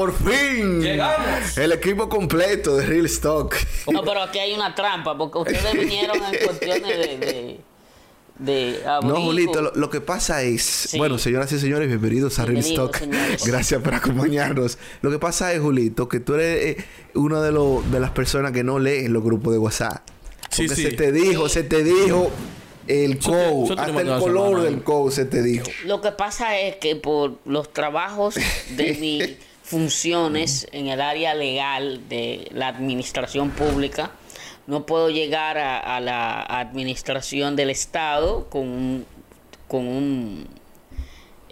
por fin. Llegamos. El equipo completo de Real Stock. No, pero aquí hay una trampa, porque ustedes vinieron en cuestiones de. de, de No. Julito, lo, lo que pasa es, Sí. bueno, señoras y señores, bienvenidos a Real Stock. señores. Gracias por acompañarnos. Lo que pasa es, Julito, que tú eres eh, una de, los de las personas que no leen los grupos de WhatsApp. Sí, Porque sí. se te dijo, se te dijo el code, hasta el color semana, del code se te dijo. Lo que pasa es que por los trabajos de mis funciones en el área legal de la administración pública, no puedo llegar a, a la administración del Estado con un, con un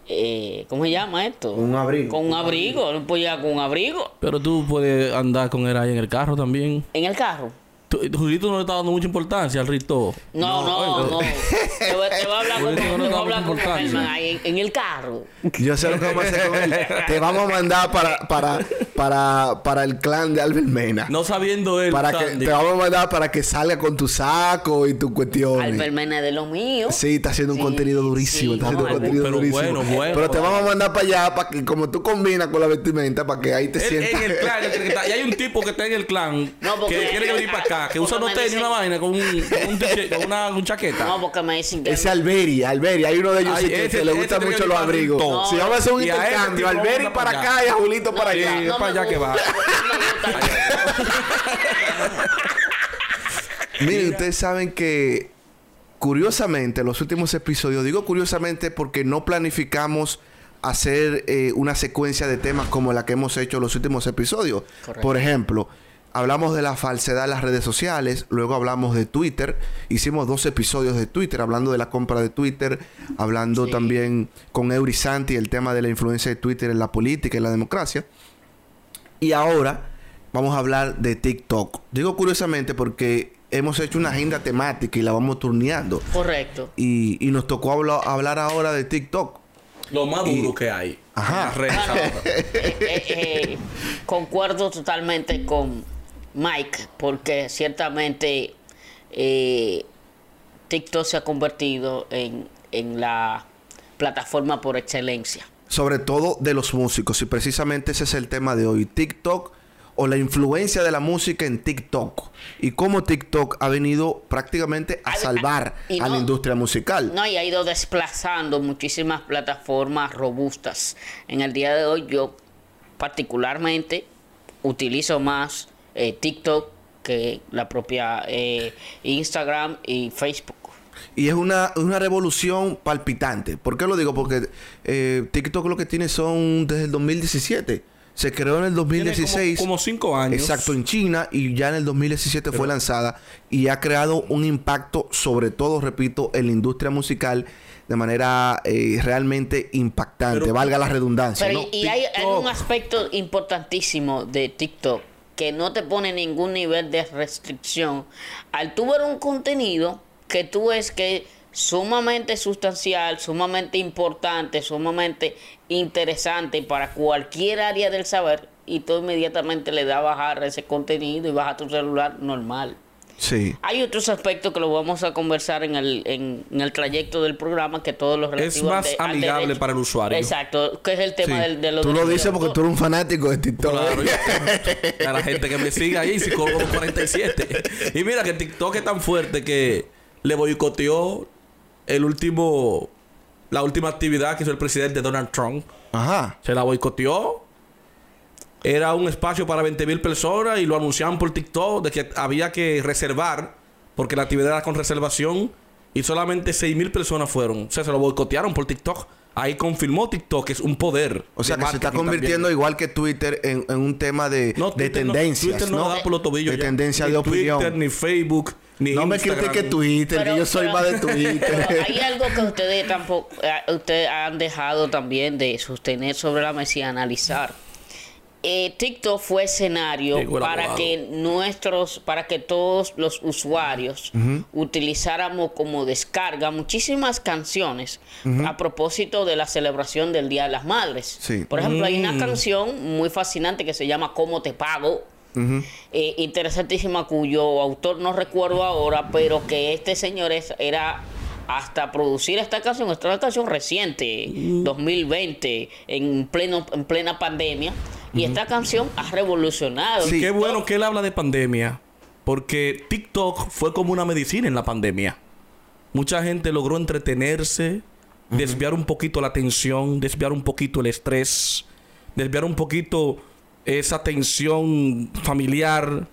eh, ¿cómo se llama esto? Con un abrigo. Con un abrigo, no puedo llegar con un abrigo Pero tú puedes andar con él ahí en el carro también. en el carro. Tú- Julito no le está dando mucha importancia al Rito. No, no, no. Te voy, te voy a hablar Julito no te le voy a da hablar ahí en, en el carro. Yo sé lo que vamos a hacer con él. Te vamos a mandar para, para, para, para el clan de Albert Mena. No sabiendo él. para que, te vamos a mandar para que salga con tu saco y tus cuestiones. Albert Mena de lo mío. Sí, está haciendo un Sí, contenido durísimo. sí, está haciendo un contenido pero durísimo. bueno, bueno, Pero te vamos a mandar para allá para que, como tú combinas con la vestimenta, para que ahí te sientas. en el clan, y hay un tipo que está en el clan No, porque- que quiere venir para acá, que usa porque unos me tenis y dicen- una vaina con, un, con, un tiche- con una un chaqueta. No, porque me dicen que. Ese Alberi, Alberi, hay uno de ellos Ay, sí que, ese- que le ese gustan mucho los abrigos. Si vamos a hacer un ese intercambio, Alberi para acá y a Julito para allá. es para allá que va. Miren, ustedes saben que curiosamente, los últimos episodios, digo curiosamente porque no planificamos hacer eh, una secuencia de temas como la que hemos hecho los últimos episodios. Correcto. Por ejemplo, hablamos de la falsedad en las redes sociales, luego hablamos de Twitter, hicimos dos episodios de Twitter, hablando de la compra de Twitter, hablando Sí. también con Eury Santi el tema de la influencia de Twitter en la política y la democracia. Y ahora vamos a hablar de TikTok. Digo curiosamente porque hemos hecho una agenda temática y la vamos turneando. Correcto. Y, y nos tocó habla- hablar ahora de TikTok. Lo más duro que hay. Ajá. en las redes Bueno, ahora. eh, eh, eh, concuerdo totalmente con Mike, porque ciertamente eh, TikTok se ha convertido en, en la plataforma por excelencia. Sobre todo de los músicos. Y precisamente ese es el tema de hoy. TikTok o la influencia de la música en TikTok. Y cómo TikTok ha venido prácticamente a salvar y a la industria musical. No, y ha ido desplazando muchísimas plataformas robustas. En el día de hoy yo particularmente utilizo más eh, TikTok que la propia eh, Instagram y Facebook. Y es una, una revolución palpitante. ¿Por qué lo digo? Porque eh, TikTok lo que tiene son desde el 2017. Se creó en el Tiene 2016. Como, como cinco años. Exacto, en China y ya en el 2017 fue lanzada y ha creado un impacto, sobre todo, repito, en la industria musical de manera eh, realmente impactante, Pero- valga la redundancia. Pero ¿no? y hay, un aspecto importantísimo de TikTok que no te pone ningún nivel de restricción. Al tú ver un contenido que tú ves que sumamente sustancial, sumamente importante, sumamente interesante para cualquier área del saber y tú inmediatamente le das a bajar ese contenido y baja tu celular normal. Sí. Hay otros aspectos que lo vamos a conversar en el, en, en el trayecto del programa que todos los Es más amigable para el usuario. Exacto, que es el tema sí. del, de los Tú lo dices porque tú eres un fanático de TikTok. Claro, yo- a la gente que me siga ahí, psicólogo 47. Y mira que TikTok es tan fuerte que le boicoteó el último, la última actividad que hizo el presidente Donald Trump. Ajá. Se la boicoteó. Era un espacio para 20 mil personas y lo anunciaban por TikTok de que había que reservar porque la actividad era con reservación y solamente 6 mil personas fueron. O sea, se lo boicotearon por TikTok. Ahí confirmó TikTok que es un poder. O sea, que se está convirtiendo también. igual que Twitter en, en un tema de, No, de Twitter no- tendencias, Twitter no, ¿no? da por los tobillos de ya. tendencia Ni de opinión. Twitter, ni Facebook, ni no me Instagram. critique Twitter, Pero- que yo soy pero- más de pero Twitter. hay algo que ustedes tampoco eh, ustedes han dejado también de sostener sobre la mesa y analizar. Eh, TikTok fue escenario Llegó para abogado. que nuestros, para que todos los usuarios utilizáramos como descarga muchísimas canciones a propósito de la celebración del Día de las Madres. Sí. Por ejemplo, hay Mm. una canción muy fascinante que se llama ¿Cómo te pago? eh, interesantísima cuyo autor no recuerdo ahora, pero que este señor es, era hasta producir esta canción, esta es una canción reciente, 2020, en pleno en plena pandemia, Y esta canción ha revolucionado. Y qué bueno que él habla de pandemia. Porque TikTok fue como una medicina en la pandemia. Mucha gente logró entretenerse, desviar un poquito la atención, desviar un poquito el estrés, desviar un poquito esa tensión familiar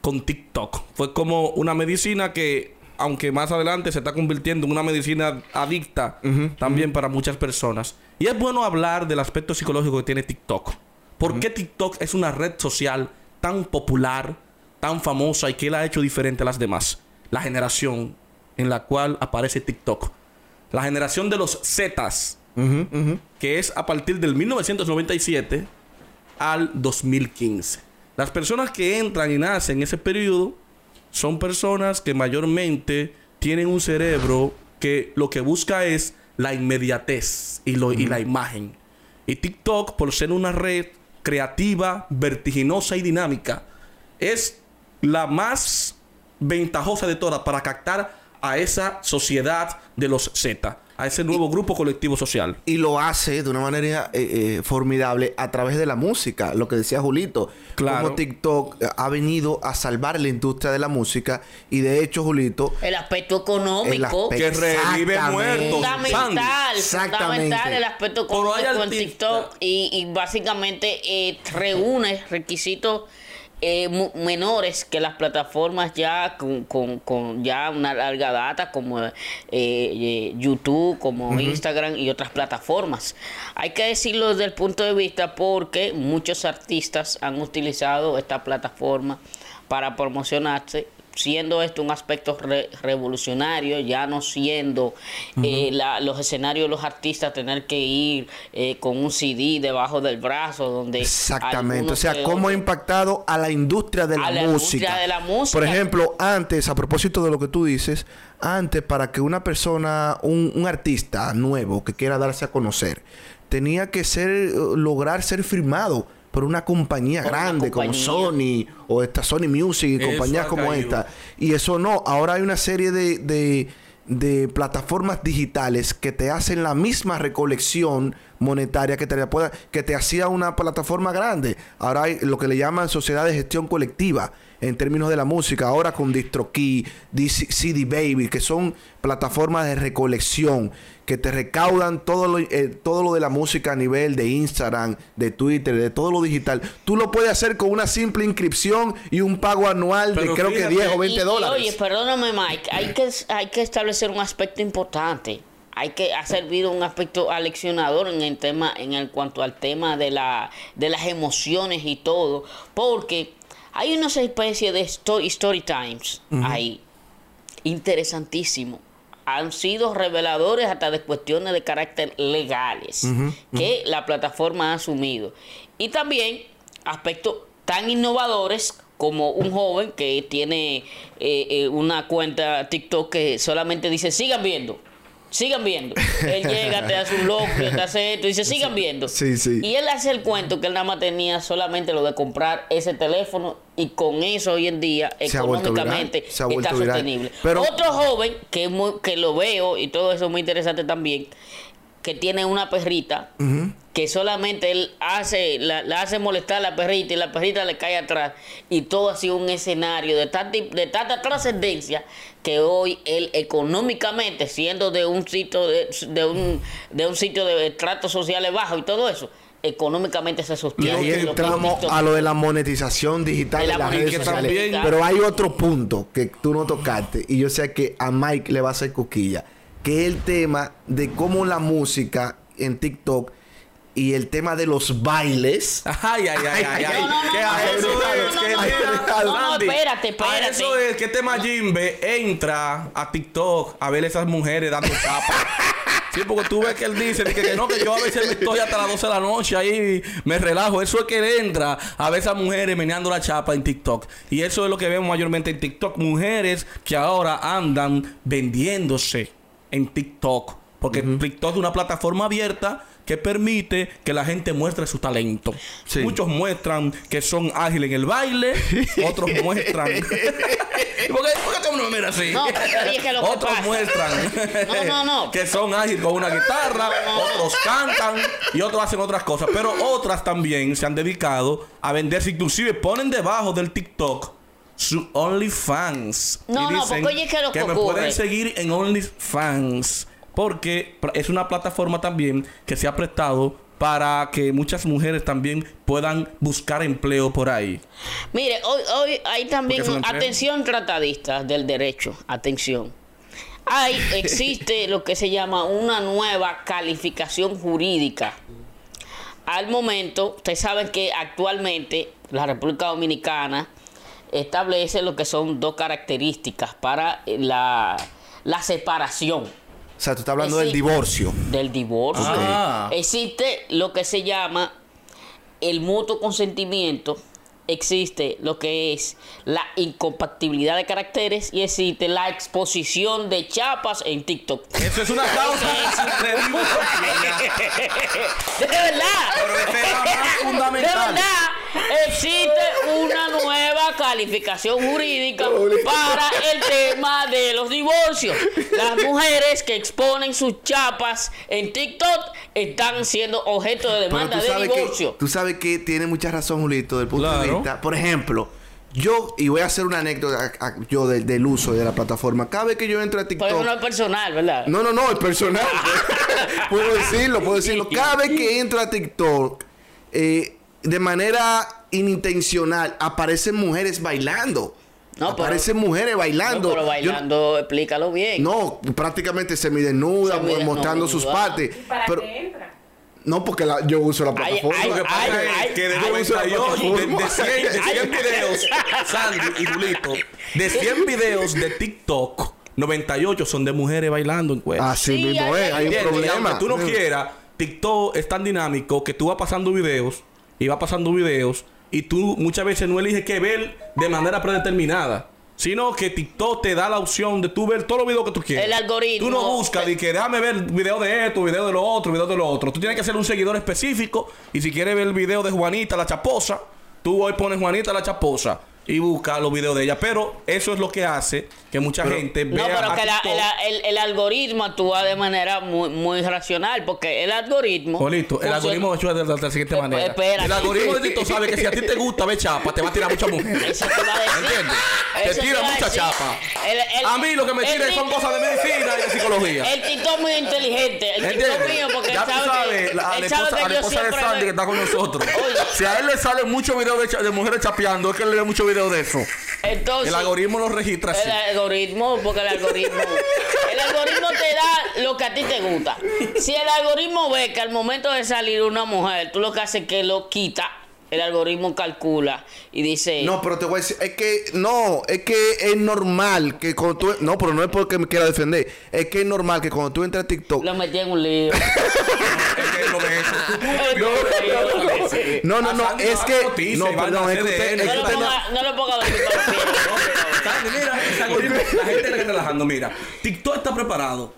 con TikTok. Fue como una medicina que, aunque más adelante se está convirtiendo en una medicina adicta también para muchas personas. Y es bueno hablar del aspecto psicológico que tiene TikTok. ¿Por qué TikTok es una red social tan popular, tan famosa y que la ha hecho diferente a las demás? La generación en la cual aparece TikTok. La generación de los Zetas, que es a partir del 1997 al 2015. Las personas que entran y nacen en ese periodo son personas que mayormente tienen un cerebro que lo que busca es la inmediatez y, lo, y la imagen. Y TikTok, por ser una red creativa, vertiginosa y dinámica, es la más ventajosa de todas para captar a esa sociedad de los Z, a ese nuevo grupo colectivo social. Y lo hace de una manera eh, eh, formidable a través de la música, lo que decía Julito. Claro. Como TikTok ha venido a salvar la industria de la música y de hecho, Julito, El aspecto económico. El aspecto- Que revive muertos. fundamental, Exactamente. fundamental el aspecto económico en TikTok y, y básicamente eh, reúne requisitos eh, menores que las plataformas ya con, con- con ya una larga data como eh, eh, YouTube, como Instagram y otras plataformas. Hay que decirlo desde el punto de vista porque muchos artistas han utilizado esta plataforma para promocionarse siendo esto un aspecto re- revolucionario, ya no siendo eh, la- los escenarios de los artistas tener que ir eh, con un CD debajo del brazo, donde Exactamente. O sea, que cómo ha impactado a la industria de la, A la música. industria de la música. Por ejemplo, antes, a propósito de lo que tú dices, antes para que una persona, un, un artista nuevo que quiera darse a conocer, tenía que ser, eh, lograr ser firmado por una compañía Por una grande como. Sony o esta Sony Music y compañías como caído. esta. Y eso no, ahora hay una serie de, de, de plataformas digitales que te hacen la misma recolección monetaria que te, pueda- que te hacía una plataforma grande. Ahora hay lo que le llaman sociedad de gestión colectiva en términos de la música. Ahora con DistroKey, DC CD Baby, que son plataformas de recolección que te recaudan todo lo, eh, todo lo de la música a nivel de Instagram, de Twitter, de todo lo digital. Tú lo puedes hacer con una simple inscripción y un pago anual de creo que fíjate- 10 o Y- 20 y, dólares. Oye, perdóname, Mike, hay que, hay que establecer un aspecto importante. Hay que ha servido un aspecto aleccionador en el tema, en el cuanto al tema de la, de las emociones y todo, porque hay unas especies de story, story times ahí interesantísimo. Han sido reveladores hasta de cuestiones de carácter legales que la plataforma ha asumido. Y también aspectos tan innovadores como un joven que tiene eh, eh, una cuenta TikTok que solamente dice sigan viendo. Sigan viendo. Él llega, te hace un loco, te hace esto, y dice, sigan viendo. Sí, sí. Y él hace el cuento que él nada más tenía solamente lo de comprar ese teléfono y con eso hoy en día económicamente está viral. sostenible. Pero- Otro joven que, es muy- que lo veo y todo eso es muy interesante también, que tiene una perrita que solamente él hace, la, la hace molestar a la perrita y la perrita le cae atrás y todo ha sido un escenario de tanta, de tanta trascendencia que hoy él económicamente siendo de un sitio de, de un de un sitio de estratos sociales bajos y todo eso económicamente se Y sostiene ahí Lo que entramos a lo de la monetización digital De de, la las redes monetización sociales. digital. Pero hay otro punto que tú no tocaste y yo sé que a Mike le va a hacer coquilla, que es el tema de cómo la música en TikTok y el tema de los bailes. Ay, ay, ay, ay, ay. No, no, no, Que no, a no, eso no, es no, que no, mira, no, no, no, Sandy, espérate, A espérate. eso es que este Majimbe entra a TikTok a ver esas mujeres dando chapa. Sí, porque tú ves que él dice que, que no, que yo a veces me estoy hasta las 12 de la noche ahí me relajo. Eso es que él entra a ver esas mujeres meneando la chapa en TikTok. Y eso es lo que vemos mayormente en TikTok. Mujeres que ahora andan vendiéndose en TikTok. Porque TikTok es una plataforma abierta que permite que la gente muestre su talento. Sí. Muchos muestran que son ágiles en el baile, otros muestran. ¿Por qué, por qué tú no me miras así? No, pero es que lo que otros muestran No, no, no. que son ágiles con una guitarra, otros cantan y otros hacen otras cosas. Pero otras también se han dedicado a venderse, inclusive ponen debajo del TikTok su OnlyFans. No, Y no, porque oye, ¿qué es lo que me ocurre? pueden seguir en OnlyFans. Porque es una plataforma también que se ha prestado para que muchas mujeres también puedan buscar empleo por ahí. Mire, hoy, hoy hay también, atención tratadistas del derecho, atención. Hay, existe lo que se llama una nueva calificación jurídica. Al momento, ustedes saben que actualmente la República Dominicana establece lo que son dos características para la, la separación O sea, tú estás hablando del divorcio. del divorcio. Ah. Existe lo que se llama el mutuo consentimiento, existe lo que es la incompatibilidad de caracteres y existe la exposición de chapas en TikTok. Eso es una causa de verdad. Pero más De verdad, existe una nueva calificación jurídica para el tema de los divorcios. Las mujeres que exponen sus chapas en TikTok están siendo objeto de Pero demanda de que, divorcio. tú sabes que tiene mucha razón, Julito, del punto de vista. Por ejemplo, yo, y voy a hacer una anécdota a- a- yo de- del uso de la plataforma. Cada vez que yo entro a Por eso no TikTok. es personal, ¿verdad? No, no, no, es personal. puedo decirlo, puedo decirlo. Cada vez que entro a TikTok, eh, de manera inintencional, aparecen mujeres bailando. No, pero- aparecen mujeres No, bailando. pero Yo- bailando, explícalo bien. no, prácticamente semidesnuda, Semidesnuda. mostrando sus partes. ¿Para Pero, qué entra? no, porque la- yo uso la plataforma. ay, Lo que pasa ay, es ay, que de ay, 98, de, de 100, de 100 ay. videos, Sandy y Julito, de 100 videos de TikTok, 98 son de mujeres bailando en cuerpo. Así Sí, mismo hay- es, hay un. Y problema. aunque tú no quieras, TikTok es tan dinámico que tú vas pasando videos y vas pasando videos y tú muchas veces no eliges qué ver de manera predeterminada. Sino que TikTok te da la opción de tú ver todos los videos que tú quieras. El algoritmo. Tú no buscas de que déjame ver video de esto, video de lo otro, video de lo otro. Tú tienes que ser un seguidor específico. Y si quieres ver el video de Juanita la Chaposa, tú hoy pones Juanita la Chaposa y busca los videos de ella. Pero eso es lo que hace que mucha gente No, vea pero a que la- el, el algoritmo actúa de manera muy, muy racional, porque el algoritmo... Bonito, el funciona- algoritmo hecho de, la- de la siguiente manera. espera. El algoritmo de TikTok sabe que si a ti te gusta ver chapa, te va a tirar muchas mujeres. Eso te va a decir. ¿Entiendes? Eso Te tira mucha decir. chapa. El- el- a mí lo que me el tira son cosas de medicina y de psicología. El TikTok muy inteligente. El ¿Entiendes? TikTok mío, porque ya él tú sabe, sabes, que, la, él sabe esposa, que a la yo esposa de Sandy que está con nosotros. Oye. Si a él le salen muchos videos de, mujeres chapeando, es que él le ve muchos videos de eso. Entonces, El algoritmo lo registra así. El algoritmo, porque el algoritmo. el algoritmo te da lo que a ti te gusta. Si el algoritmo ve que al momento de salir una mujer, tú lo que haces es que lo quita, el algoritmo calcula y dice. No, pero te voy a decir, es que no, es que es normal que cuando tú, no, pero no es porque me quiera defender, es que es normal que cuando tú entras a TikTok, Lo metí en un lío. Es que lo ve eso. no, no, no, es que, no, y va a perdón, es que usted, No lo ponga, mira, ese algoritmo, la gente está relajando, mira, TikTok está preparado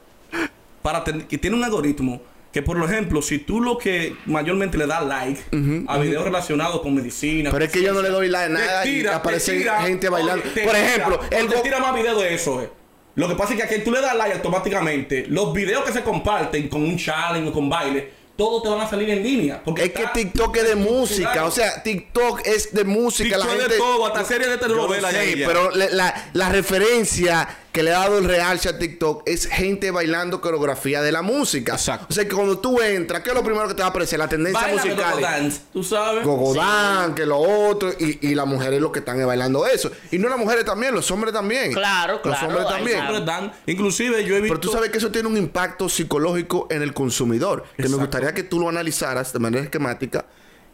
para tener, que tiene un algoritmo que por ejemplo, si tú lo que mayormente le das like a videos relacionados con medicina, pero es que yo no le doy like a nada y tira, aparece te tira, gente bailando. oye, Por tira, ejemplo, oye, el te tira más videos de eso, eh. Lo que pasa es que a quien tú le das like automáticamente, los videos que se comparten con un challenge o con baile, todos te van a salir en línea. Porque es que TikTok es de música, o sea, TikTok es de música, TikTok la gente de todo, hasta series de telenovelas ya. pero le- la, la referencia que le ha dado el realce a TikTok es gente bailando coreografía de la música. Exacto. O sea que cuando tú entras, ¿qué es lo primero que te va a aparecer? La tendencia Baila musical. Go-Go Dance, tú sabes. Gogodán, que lo otro, y, y las mujeres lo que están es bailando eso. Y no las mujeres también, los hombres también. Claro, Los claro, hombres ahí también. dan- Inclusive yo he visto... Pero tú sabes que eso tiene un impacto psicológico en el consumidor. Que me gustaría que tú lo analizaras de manera esquemática.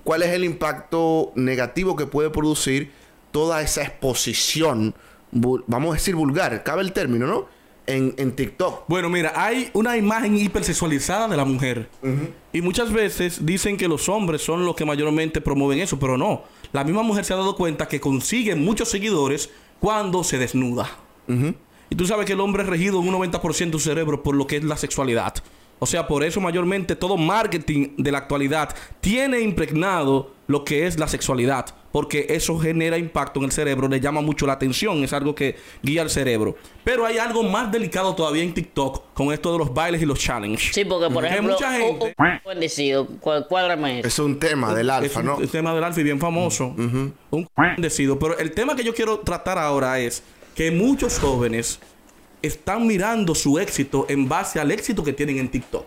¿Cuál es el impacto negativo que puede producir toda esa exposición, vamos a decir vulgar, cabe el término, ¿no? En, en TikTok. Bueno, mira, hay una imagen hipersexualizada de la mujer. Y muchas veces dicen que los hombres son los que mayormente promueven eso, pero no. La misma mujer se ha dado cuenta que consigue muchos seguidores cuando se desnuda. Y tú sabes que el hombre es regido en un 90% de su cerebro por lo que es la sexualidad. O sea, por eso mayormente todo marketing de la actualidad tiene impregnado lo que es la sexualidad. Porque eso genera impacto en el cerebro, le llama mucho la atención, es algo que guía al cerebro. Pero hay algo más delicado todavía en TikTok con esto de los bailes y los challenges. Sí, porque por ejemplo, mucha gente- un- un bendecido, cuá- cuádrame eso. Es un tema del es alfa, un, ¿no? el tema del alfa y bien famoso. Un decido. Pero el tema que yo quiero tratar ahora es que muchos jóvenes están mirando su éxito en base al éxito que tienen en TikTok.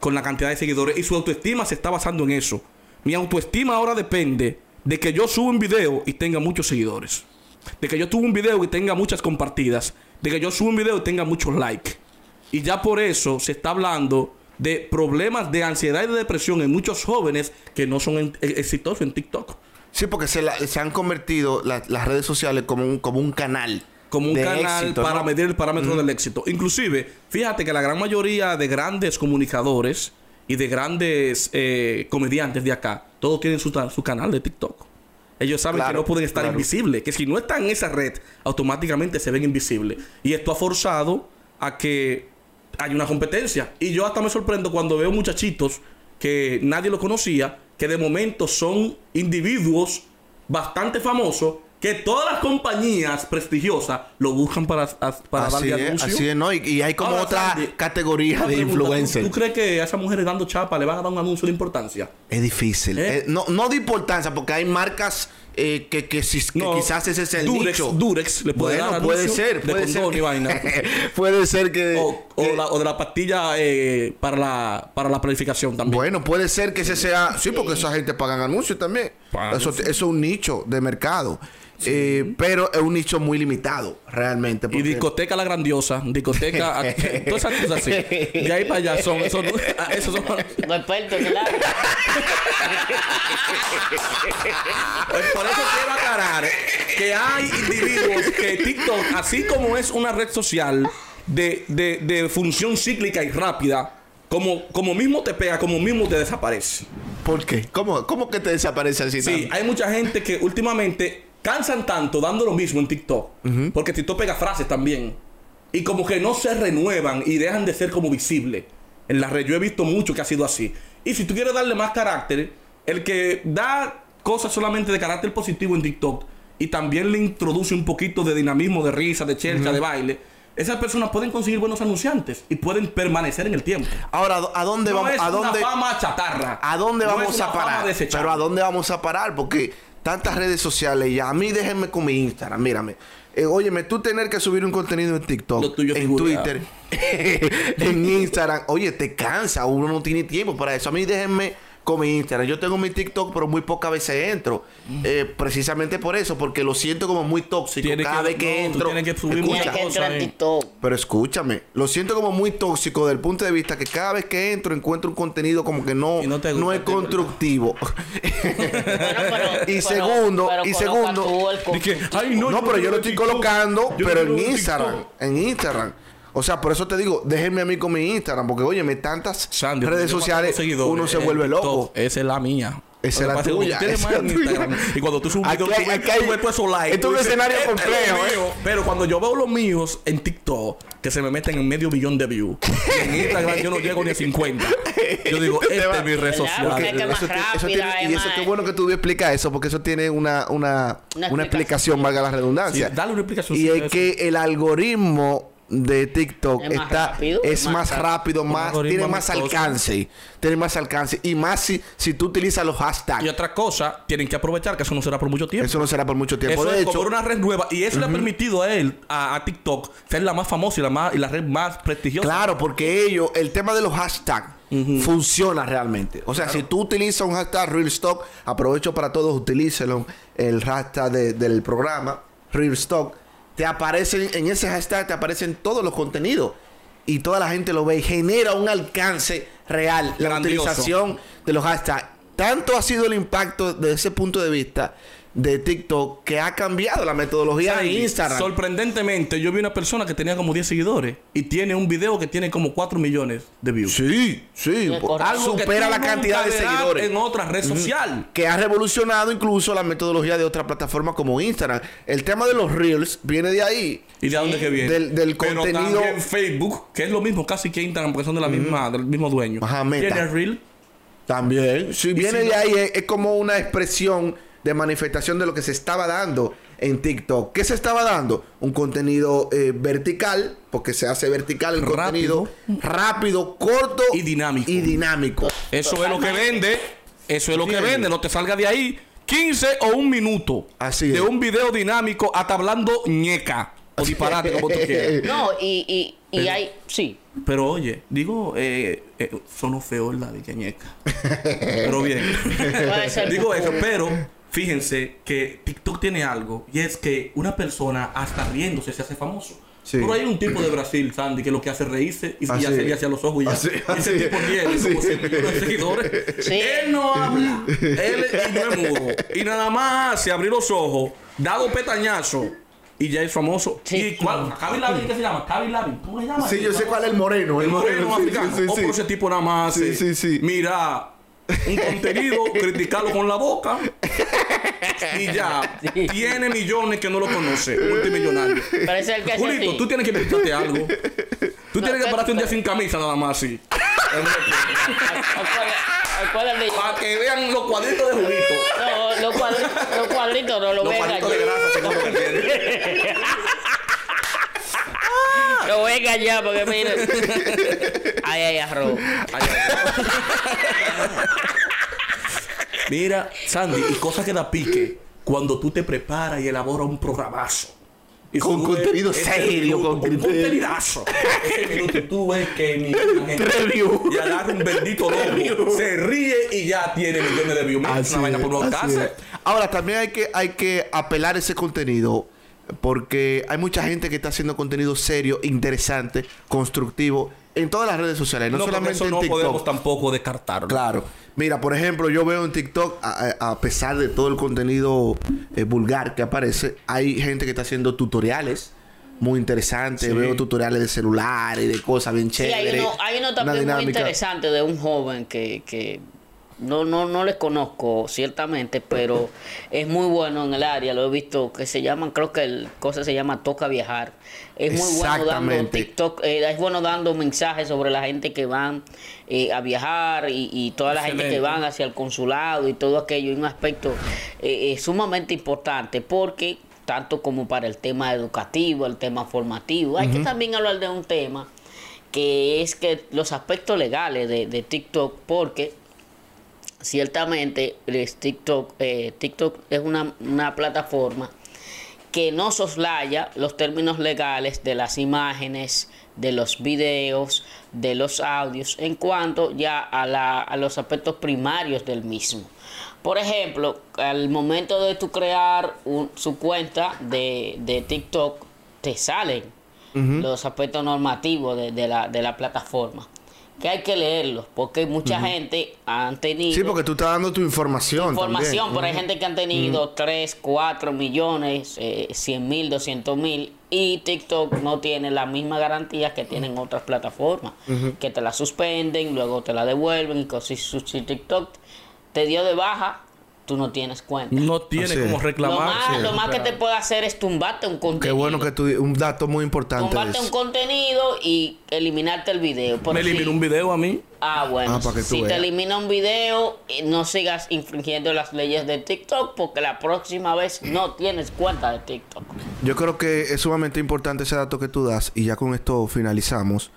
Con la cantidad de seguidores. Y su autoestima se está basando en eso. Mi autoestima ahora depende de que yo suba un video y tenga muchos seguidores. De que yo suba un video y tenga muchas compartidas. De que yo suba un video y tenga muchos likes. Y ya por eso se está hablando de problemas de ansiedad y de depresión en muchos jóvenes que no son en- e- exitosos en TikTok. Sí, porque se, la- se han convertido la- las redes sociales como un, como un canal. Como un canal éxito, para ¿no? medir el parámetro del éxito. Inclusive, fíjate que la gran mayoría de grandes comunicadores y de grandes eh, comediantes de acá, todos tienen su, su canal de TikTok. Ellos saben Claro, que no pueden estar claro. invisibles, que si no están en esa red, automáticamente se ven invisibles. Y esto ha forzado a que haya una competencia. Y yo hasta me sorprendo cuando veo muchachitos que nadie los conocía, que de momento son individuos bastante famosos, que todas las compañías prestigiosas lo buscan para, para Así darle es, así es, ¿no? Y, y hay como Ahora, otra Sandy, categoría de pregunta, ¿tú- influencers. ¿tú, crees que a esas mujeres dando chapa le van a dar un anuncio de importancia? Es difícil. ¿Eh? Eh, no, no de importancia, porque hay marcas eh, que, que, si- que quizás ese es el Durex, nicho. Durex le puede bueno, dar puede ser, de puede ser. y vaina. puede ser que, O, o que- la, o de la pastilla eh, para, la, para la planificación también. Bueno, puede ser que ese sea. Sí, porque esa gente pagan anuncios también. Eso, eso es un nicho de mercado. Eh, pero es un nicho muy limitado, realmente. Y discoteca la grandiosa, discoteca, todas esas cosas así. De ahí para allá son, son, esos son Los expertos, claro. Pues por eso quiero aclarar que hay individuos que TikTok, así como es una red social de, de- de función cíclica y rápida, como, como mismo te pega, como mismo te desaparece. ¿Por qué? ¿Cómo, cómo que te desaparece así? Sí, tanto? hay mucha gente que últimamente cansan tanto dando lo mismo en TikTok, porque TikTok pega frases también, y como que no se renuevan y dejan de ser como visibles en la red. Yo he visto mucho que ha sido así. Y si tú quieres darle más carácter, el que da cosas solamente de carácter positivo en TikTok y también le introduce un poquito de dinamismo, de risa, de chercha, de baile, esas personas pueden conseguir buenos anunciantes y pueden permanecer en el tiempo. Ahora, ¿a dónde no vamos? es ¿A dónde? una fama chatarra. ¿A dónde No vamos es a una parar? Pero ¿a dónde vamos a parar? Porque tantas redes sociales y a mí déjenme con mi Instagram, mírame. Eh, óyeme, tú tener que subir un contenido en TikTok, en. Twitter, en Instagram, oye, te cansa, uno no tiene tiempo para eso. A mí déjenme con mi Instagram. Yo tengo mi TikTok, pero muy pocas veces entro. Eh, precisamente por eso, porque lo siento como muy tóxico. Tienes Cada que- vez que no, tú entro. tienes que subir escucha, que entrar en cosa. TikTok. pero escúchame, lo siento como muy tóxico del punto de vista que cada vez que entro encuentro un contenido como que no, Y no te no gusta, es te- constructivo. Bueno, pero- Y pero- segundo, pero y coloca segundo- tú el ay, no, pero yo lo estoy colocando, Yo pero en Instagram, en Instagram. O sea, por eso te digo, déjenme a mí con mi Instagram, porque óyeme, tantas Sandy, redes sociales, uno se en vuelve TikTok. loco. Esa es la mía. Esa es la tuya, tienes más es en. Instagram. Y cuando tú subes video, hay- tú ves- esos likes. esto es un escenario "Este es complejo, ¿eh?" mío". Pero cuando yo veo los míos en TikTok, que se me meten en medio billón de views, en Instagram yo no llego ni a 50. Yo digo, esta es mi red social. Es Eso eso y es eso qué bueno que tú explicas eso, porque eso tiene una, una, Una una explicación, valga la redundancia. Sí, dale una explicación Y es eso. que el algoritmo de TikTok Es más está rápido, es más, más rápido, más tiene más alcance, tiene más alcance y más si, si tú utilizas los hashtags. Y otra cosa, tienen que aprovechar que eso no será por mucho tiempo. Eso no será por mucho tiempo. Eso de es hecho, una red nueva y eso le ha permitido a él, a, a TikTok, ser la más famosa y la más y la red más prestigiosa. Claro, porque ellos, el tema de los hashtags funciona realmente. O sea, si tú utilizas un hashtag Real Stock, aprovecho para todos, utilícelo, el hashtag de- del programa Real Stock, te aparecen, en ese hashtag te aparecen todos los contenidos y toda la gente lo ve y genera un alcance real. La Grandioso. utilización de los hashtags. Tanto ha sido el impacto desde ese punto de vista de TikTok que ha cambiado la metodología de Instagram. Sorprendentemente, yo vi una persona que tenía como 10 seguidores y tiene un video que tiene como 4 millones de views. Sí, sí. Algo supera la cantidad de seguidores. en otra red social. que ha revolucionado incluso la metodología de otras plataformas como Instagram. El tema de los Reels viene de ahí. ¿Y de dónde que viene? Del- del Pero contenido- también Facebook, que es lo mismo casi que Instagram, porque son de la misma, del mismo dueño. Ajá, Meta. Tiene Reel. También. Si viene si de no- ahí, es, es como una expresión de manifestación de lo que se estaba dando en TikTok. ¿Qué se estaba dando? Un contenido eh, vertical, porque se hace vertical el Rápido. contenido. Rápido, corto Y dinámico. Y dinámico. Eso es lo que vende. Eso es lo que vende. No te salga de ahí 15 o un minuto. Así de un video dinámico hasta hablando ñeca. O disparate, como tú quieras. No, y, y, y Pero- hay, sí. Pero oye, digo, eh, eh, sonó feo el de ñeca. pero bien. Digo eso, pero fíjense que TikTok tiene algo. Y es que una persona hasta riéndose se hace famoso. Sí. Pero hay un tipo de Brasil, Sandy, que lo que hace es reírse y, y Así. hacerle hacia los ojos y ya. Así, así, ese tipo tiene así. como 100 millones de seguidores. Sí. Él no habla. Él y no es mudo. Y nada más se abrió los ojos, dado petañazo y ya es famoso. Sí. ¿Y cuál? ¿Cavi Lavin qué se llama? ¿Cavi Lavin? ¿Cómo se llama? Sí, yo sé cuál es el moreno. El moreno sí, africano. sí, sí, Oh, sí. pero ese tipo nada más Sí, hace, sí, sí. Mira, un contenido, criticarlo con la boca. Y ya. Sí. Tiene millones que no lo conoce. Multimillonario. Parece el que hace Julito, así. tú tienes que inventarte algo. Tú tienes que pararte un día pero- sin camisa nada más así. Para que vean los cuadritos de Julito. No, los cuadritos, los cuadritos no lo Los ven cuadritos de grasa, Lo venga ya, porque mire. Ay, ay, arroz. Ay, ay. Mira, Sandy, y cosa que da pique cuando tú te preparas y elaboras un programazo. Y Con ves contenido ese serio, minuto, con con contenidazo. Ese minuto tú ves que gente Review. y agarra un bendito logo, se ríe y ya tiene millones de views. Mira, es una vaina por un así es. Ahora, también hay que, hay que apelar ese contenido porque hay mucha gente que está haciendo contenido serio, interesante, constructivo en todas las redes sociales, no, solamente eso en no TikTok. podemos tampoco descartarlo. Claro. Mira, por ejemplo, yo veo en TikTok, a, pesar de todo el contenido eh, vulgar que aparece, hay gente que está haciendo tutoriales muy interesantes. Sí. Veo tutoriales de celular y de cosas bien Sí, chéveres. hay uno, hay uno también muy interesante de un joven que, que no, no, no les conozco ciertamente, pero es muy bueno en el área. Lo he visto que se llaman, creo que el cosa se llama Toca Viajar. Es muy bueno dando. TikTok, eh, es bueno dando mensajes sobre la gente que van eh, a viajar y, y toda la gente que van hacia el consulado y todo aquello. Y un aspecto eh, eh, sumamente importante porque tanto como para el tema educativo, el tema formativo, hay que también hablar de un tema que es que los aspectos legales de, de TikTok, porque ciertamente TikTok, eh, TikTok es una, una plataforma que no soslaya los términos legales de las imágenes, de los videos, de los audios, en cuanto ya a, la, a los aspectos primarios del mismo. Por ejemplo, al momento de tu crear un- su cuenta de, de TikTok, te salen los aspectos normativos de, de la, de la plataforma. Que hay que leerlos, porque mucha gente han tenido Sí, porque tú estás dando tu información. información, pero hay gente que han tenido 3, 4 millones, eh, 100 mil, 200 mil, y TikTok no tiene las mismas garantías que tienen otras plataformas, que te la suspenden, luego te la devuelven, y cosas. Si TikTok te dio de baja, tú no tienes cuenta. No tiene Así es. como Lo reclamar. más, sí. lo más que te puede hacer es tumbarte un contenido. Qué bueno que tú... Un dato muy importante. Tumbarte es- un contenido y eliminarte el video. Por Me si- eliminó un video a mí. Ah, bueno. Ah, para que tú si te elimina un video, eh, no sigas infringiendo las leyes de TikTok porque la próxima vez no tienes cuenta de TikTok. Yo creo que es sumamente importante ese dato que tú das y ya con esto finalizamos.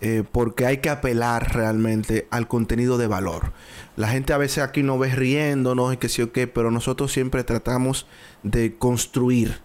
Eh, porque hay que apelar realmente al contenido de valor. La gente a veces aquí nos ve riéndonos y que sí o qué, pero nosotros siempre tratamos de construir.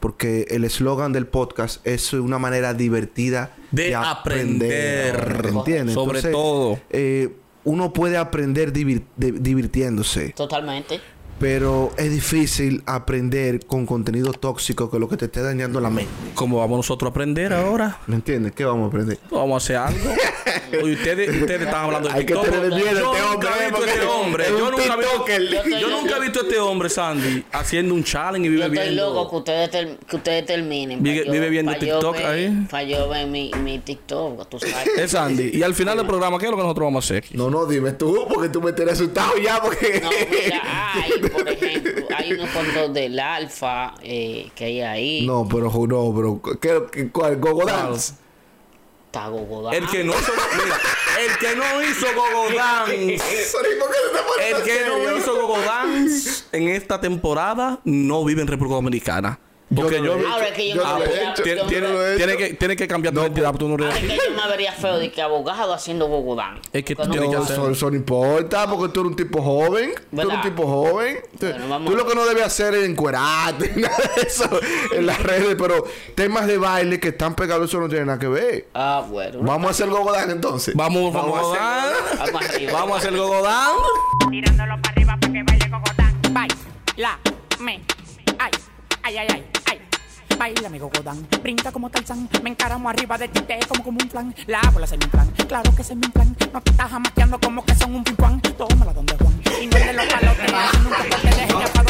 Porque el eslogan del podcast es una manera divertida De aprender. ¿Entiendes? Sobre Entonces, todo. eh, uno puede aprender divir- de- divirtiéndose. Totalmente. Pero es difícil aprender con contenido tóxico que lo que te esté dañando la mente. ¿Cómo vamos nosotros a aprender ahora? ¿Me entiendes? ¿Qué vamos a aprender? Vamos a hacer algo. Oye, ustedes, ustedes están hablando de Hay que TikTok. tener miedo a yo este nunca hombre, he visto este hombre. es Yo un nunca, he visto. Yo nunca he visto a este hombre, Sandy, haciendo un challenge y vive Yo estoy viendo. loco que ustedes, ter- que ustedes terminen. Vive- yo- vive viendo TikTok ver- ahí. yo ver mi, mi TikTok, tú sabes. Es Sandy. Y al final del programa, ¿qué es lo que nosotros vamos a hacer? No, no, dime tú, porque tú me tienes asustado ya, porque... No, mira, hay, por ejemplo, hay unos cuantos del alfa eh, que hay ahí. No, pero no, pero ¿qué, qué, cuál? ¿Gogo Dance? Está Gogodán. El que no hizo, mira, el que no hizo Gogo Dance, Sorry, ¿por qué te pones el que no hizo Gogo Dance en esta temporada no vive en República Dominicana. Porque Yo Ahora es que yo tiene, que, tiene que cambiar tu identidad porque tú no Ahora que yo me vería feo de que abogado haciendo Gogodán. Es que tú tienes que No, hacer- eso, eso no importa, porque tú eres un tipo joven. Tú eres un tipo joven. Tú- lo que no debes hacer es encuerarte, nada de eso en las redes, pero temas de baile que están pegados, eso no tiene nada que ver. Ah, bueno. Vamos a hacer gogodán entonces. Vamos, vamos, a hacer Vamos a hacer Gogo Dance. tirándolo para arriba para que baile cocotán. Baila, me, ay, ay, ay, ay. Baila mi gogodán, brinca como Tarzán, me encaramo arriba de ti, te como como un plan. La bola es mi plan, claro que es mi plan. No te estás jamaqueando como que son un ping Tómala donde Juan, y no de los palotes, nunca te dejes ya pa' donde